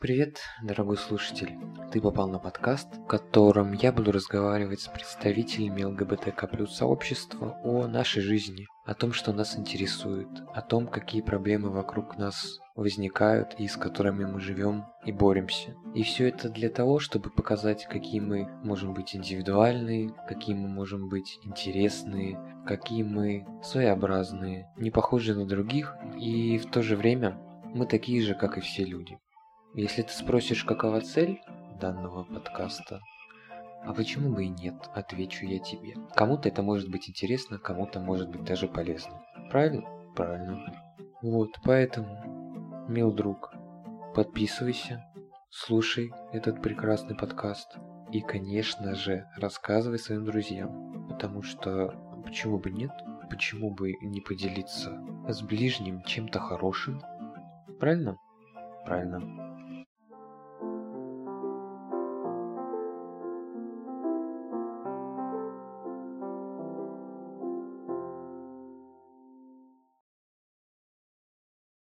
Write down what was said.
Привет, дорогой слушатель. Ты попал на подкаст, в котором я буду разговаривать с представителями ЛГБТК плюс сообщества о нашей жизни, о том, что нас интересует, о том, какие проблемы вокруг нас возникают и с которыми мы живем и боремся. И все это для того, чтобы показать, какие мы можем быть индивидуальные, какие мы можем быть интересные, какие мы своеобразные, не похожие на других, и в то же время мы такие же, как и все люди. Если ты спросишь, какова цель данного подкаста, а почему бы и нет, отвечу я тебе. Кому-то это может быть интересно, кому-то может быть даже полезно. Правильно? Правильно. Вот, поэтому, мил друг, подписывайся, слушай этот прекрасный подкаст и, конечно же, рассказывай своим друзьям, потому что почему бы нет, почему бы не поделиться с ближним чем-то хорошим, правильно? Правильно.